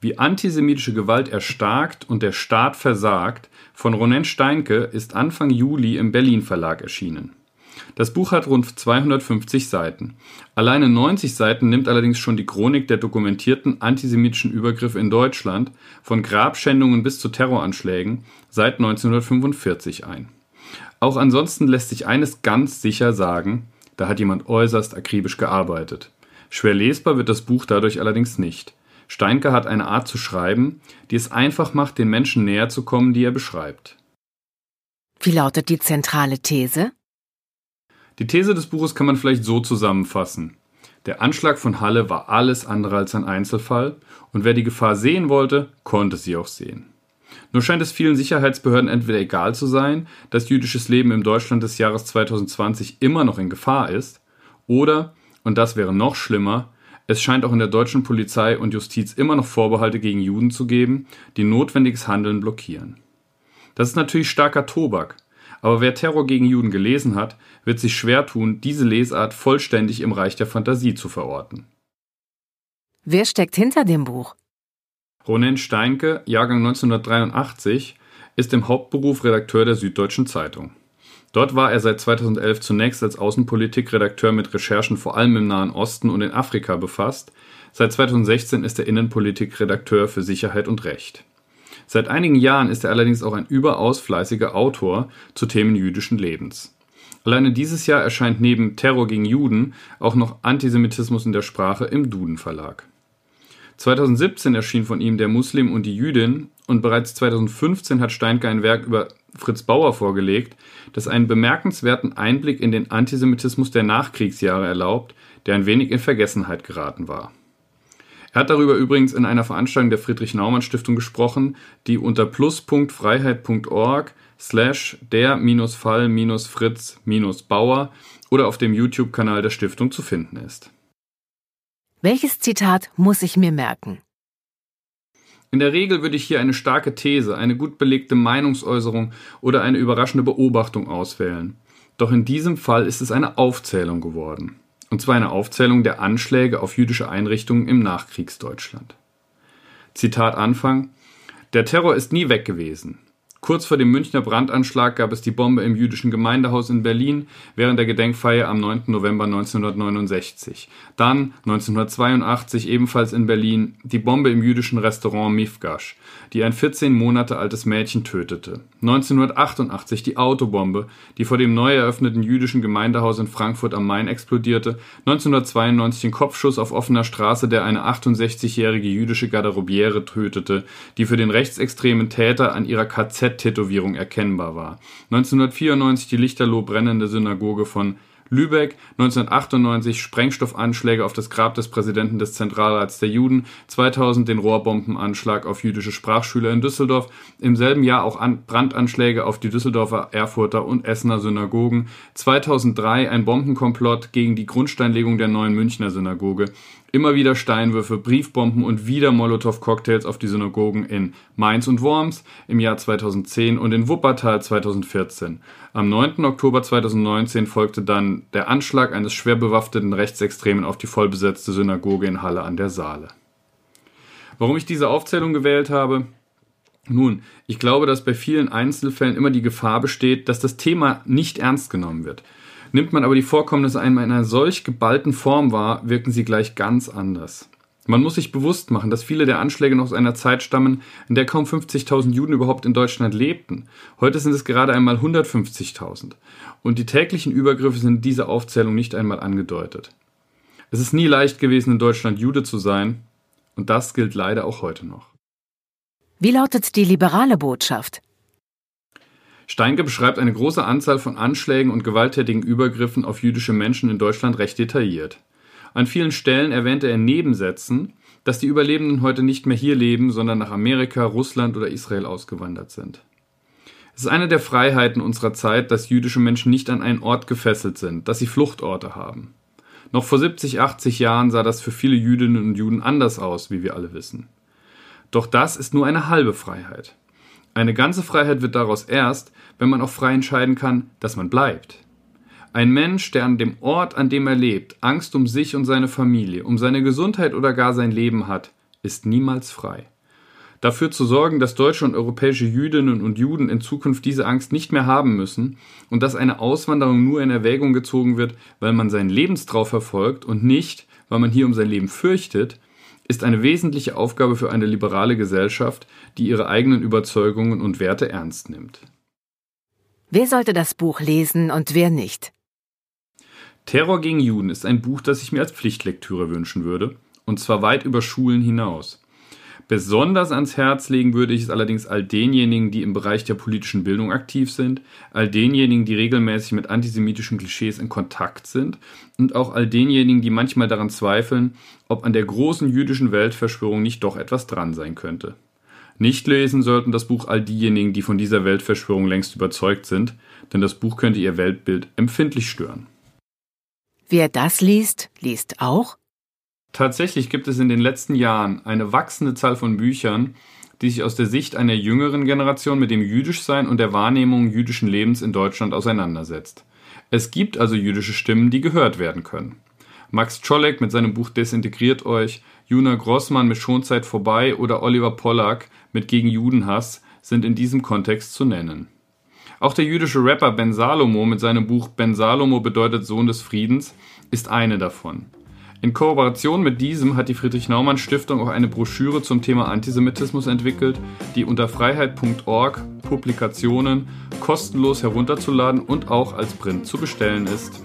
wie antisemitische Gewalt erstarkt und der Staat versagt von Ronen Steinke ist Anfang Juli im Berlin Verlag erschienen. Das Buch hat rund 250 Seiten. Alleine 90 Seiten nimmt allerdings schon die Chronik der dokumentierten antisemitischen Übergriffe in Deutschland, von Grabschändungen bis zu Terroranschlägen, seit 1945 ein. Auch ansonsten lässt sich eines ganz sicher sagen, da hat jemand äußerst akribisch gearbeitet. Schwer lesbar wird das Buch dadurch allerdings nicht. Steinke hat eine Art zu schreiben, die es einfach macht, den Menschen näher zu kommen, die er beschreibt. Wie lautet die zentrale These? Die These des Buches kann man vielleicht so zusammenfassen. Der Anschlag von Halle war alles andere als ein Einzelfall, und wer die Gefahr sehen wollte, konnte sie auch sehen. Nur scheint es vielen Sicherheitsbehörden entweder egal zu sein, dass jüdisches Leben im Deutschland des Jahres 2020 immer noch in Gefahr ist, oder, und das wäre noch schlimmer, es scheint auch in der deutschen Polizei und Justiz immer noch Vorbehalte gegen Juden zu geben, die notwendiges Handeln blockieren. Das ist natürlich starker Tobak, aber wer Terror gegen Juden gelesen hat, wird sich schwer tun, diese Lesart vollständig im Reich der Fantasie zu verorten. Wer steckt hinter dem Buch? Ronen Steinke, Jahrgang 1983, ist im Hauptberuf Redakteur der Süddeutschen Zeitung. Dort war er seit 2011 zunächst als Außenpolitikredakteur mit Recherchen vor allem im Nahen Osten und in Afrika befasst. Seit 2016 ist er Innenpolitikredakteur für Sicherheit und Recht. Seit einigen Jahren ist er allerdings auch ein überaus fleißiger Autor zu Themen jüdischen Lebens. Alleine dieses Jahr erscheint neben Terror gegen Juden auch noch Antisemitismus in der Sprache im Duden Verlag. 2017 erschien von ihm Der Muslim und die Jüdin und bereits 2015 hat Steinke ein Werk über Fritz Bauer vorgelegt, das einen bemerkenswerten Einblick in den Antisemitismus der Nachkriegsjahre erlaubt, der ein wenig in Vergessenheit geraten war. Er hat darüber übrigens in einer Veranstaltung der Friedrich-Naumann-Stiftung gesprochen, die unter plus.freiheit.org slash der-fall-fritz-bauer oder auf dem YouTube-Kanal der Stiftung zu finden ist. Welches Zitat muss ich mir merken? In der Regel würde ich hier eine starke These, eine gut belegte Meinungsäußerung oder eine überraschende Beobachtung auswählen. Doch in diesem Fall ist es eine Aufzählung geworden. Und zwar eine Aufzählung der Anschläge auf jüdische Einrichtungen im Nachkriegsdeutschland. Zitat Anfang Der Terror ist nie weg gewesen. Kurz vor dem Münchner Brandanschlag gab es die Bombe im jüdischen Gemeindehaus in Berlin während der Gedenkfeier am 9. November 1969. Dann 1982 ebenfalls in Berlin die Bombe im jüdischen Restaurant Mifgash, die ein 14 Monate altes Mädchen tötete. 1988 die Autobombe, die vor dem neu eröffneten jüdischen Gemeindehaus in Frankfurt am Main explodierte. 1992 den Kopfschuss auf offener Straße, der eine 68-jährige jüdische Garderobiere tötete, die für den rechtsextremen Täter an ihrer KZ tätowierung erkennbar war. 1994 die lichterloh brennende Synagoge von Lübeck, 1998 Sprengstoffanschläge auf das Grab des Präsidenten des Zentralrats der Juden, 2000 den Rohrbombenanschlag auf jüdische Sprachschüler in Düsseldorf, im selben Jahr auch Brandanschläge auf die Düsseldorfer, Erfurter und Essener Synagogen, 2003 ein Bombenkomplott gegen die Grundsteinlegung der neuen Münchner Synagoge, Immer wieder Steinwürfe, Briefbomben und wieder Molotow-Cocktails auf die Synagogen in Mainz und Worms im Jahr 2010 und in Wuppertal 2014. Am 9. Oktober 2019 folgte dann der Anschlag eines schwer bewaffneten Rechtsextremen auf die vollbesetzte Synagoge in Halle an der Saale. Warum ich diese Aufzählung gewählt habe? Nun, ich glaube, dass bei vielen Einzelfällen immer die Gefahr besteht, dass das Thema nicht ernst genommen wird. Nimmt man aber die Vorkommnisse einmal in einer solch geballten Form wahr, wirken sie gleich ganz anders. Man muss sich bewusst machen, dass viele der Anschläge noch aus einer Zeit stammen, in der kaum 50.000 Juden überhaupt in Deutschland lebten. Heute sind es gerade einmal 150.000. Und die täglichen Übergriffe sind in dieser Aufzählung nicht einmal angedeutet. Es ist nie leicht gewesen, in Deutschland Jude zu sein. Und das gilt leider auch heute noch. Wie lautet die liberale Botschaft? Steinke beschreibt eine große Anzahl von Anschlägen und gewalttätigen Übergriffen auf jüdische Menschen in Deutschland recht detailliert. An vielen Stellen erwähnte er Nebensätzen, dass die Überlebenden heute nicht mehr hier leben, sondern nach Amerika, Russland oder Israel ausgewandert sind. Es ist eine der Freiheiten unserer Zeit, dass jüdische Menschen nicht an einen Ort gefesselt sind, dass sie Fluchtorte haben. Noch vor 70, 80 Jahren sah das für viele Jüdinnen und Juden anders aus, wie wir alle wissen. Doch das ist nur eine halbe Freiheit. Eine ganze Freiheit wird daraus erst, wenn man auch frei entscheiden kann, dass man bleibt. Ein Mensch, der an dem Ort, an dem er lebt, Angst um sich und seine Familie, um seine Gesundheit oder gar sein Leben hat, ist niemals frei. Dafür zu sorgen, dass deutsche und europäische Jüdinnen und Juden in Zukunft diese Angst nicht mehr haben müssen und dass eine Auswanderung nur in Erwägung gezogen wird, weil man seinen Lebenstraum verfolgt und nicht, weil man hier um sein Leben fürchtet, ist eine wesentliche Aufgabe für eine liberale Gesellschaft, die ihre eigenen Überzeugungen und Werte ernst nimmt. Wer sollte das Buch lesen und wer nicht? Terror gegen Juden ist ein Buch, das ich mir als Pflichtlektüre wünschen würde, und zwar weit über Schulen hinaus. Besonders ans Herz legen würde ich es allerdings all denjenigen, die im Bereich der politischen Bildung aktiv sind, all denjenigen, die regelmäßig mit antisemitischen Klischees in Kontakt sind und auch all denjenigen, die manchmal daran zweifeln, ob an der großen jüdischen Weltverschwörung nicht doch etwas dran sein könnte. Nicht lesen sollten das Buch all diejenigen, die von dieser Weltverschwörung längst überzeugt sind, denn das Buch könnte ihr Weltbild empfindlich stören. Wer das liest, liest auch? Tatsächlich gibt es in den letzten Jahren eine wachsende Zahl von Büchern, die sich aus der Sicht einer jüngeren Generation mit dem Jüdischsein und der Wahrnehmung jüdischen Lebens in Deutschland auseinandersetzt. Es gibt also jüdische Stimmen, die gehört werden können. Max Czolek mit seinem Buch Desintegriert euch, Juna Grossmann mit Schonzeit vorbei oder Oliver Pollack mit Gegen Judenhass sind in diesem Kontext zu nennen. Auch der jüdische Rapper Ben Salomo mit seinem Buch Ben Salomo bedeutet Sohn des Friedens ist eine davon. In Kooperation mit diesem hat die Friedrich-Naumann Stiftung auch eine Broschüre zum Thema Antisemitismus entwickelt, die unter freiheit.org Publikationen kostenlos herunterzuladen und auch als Print zu bestellen ist.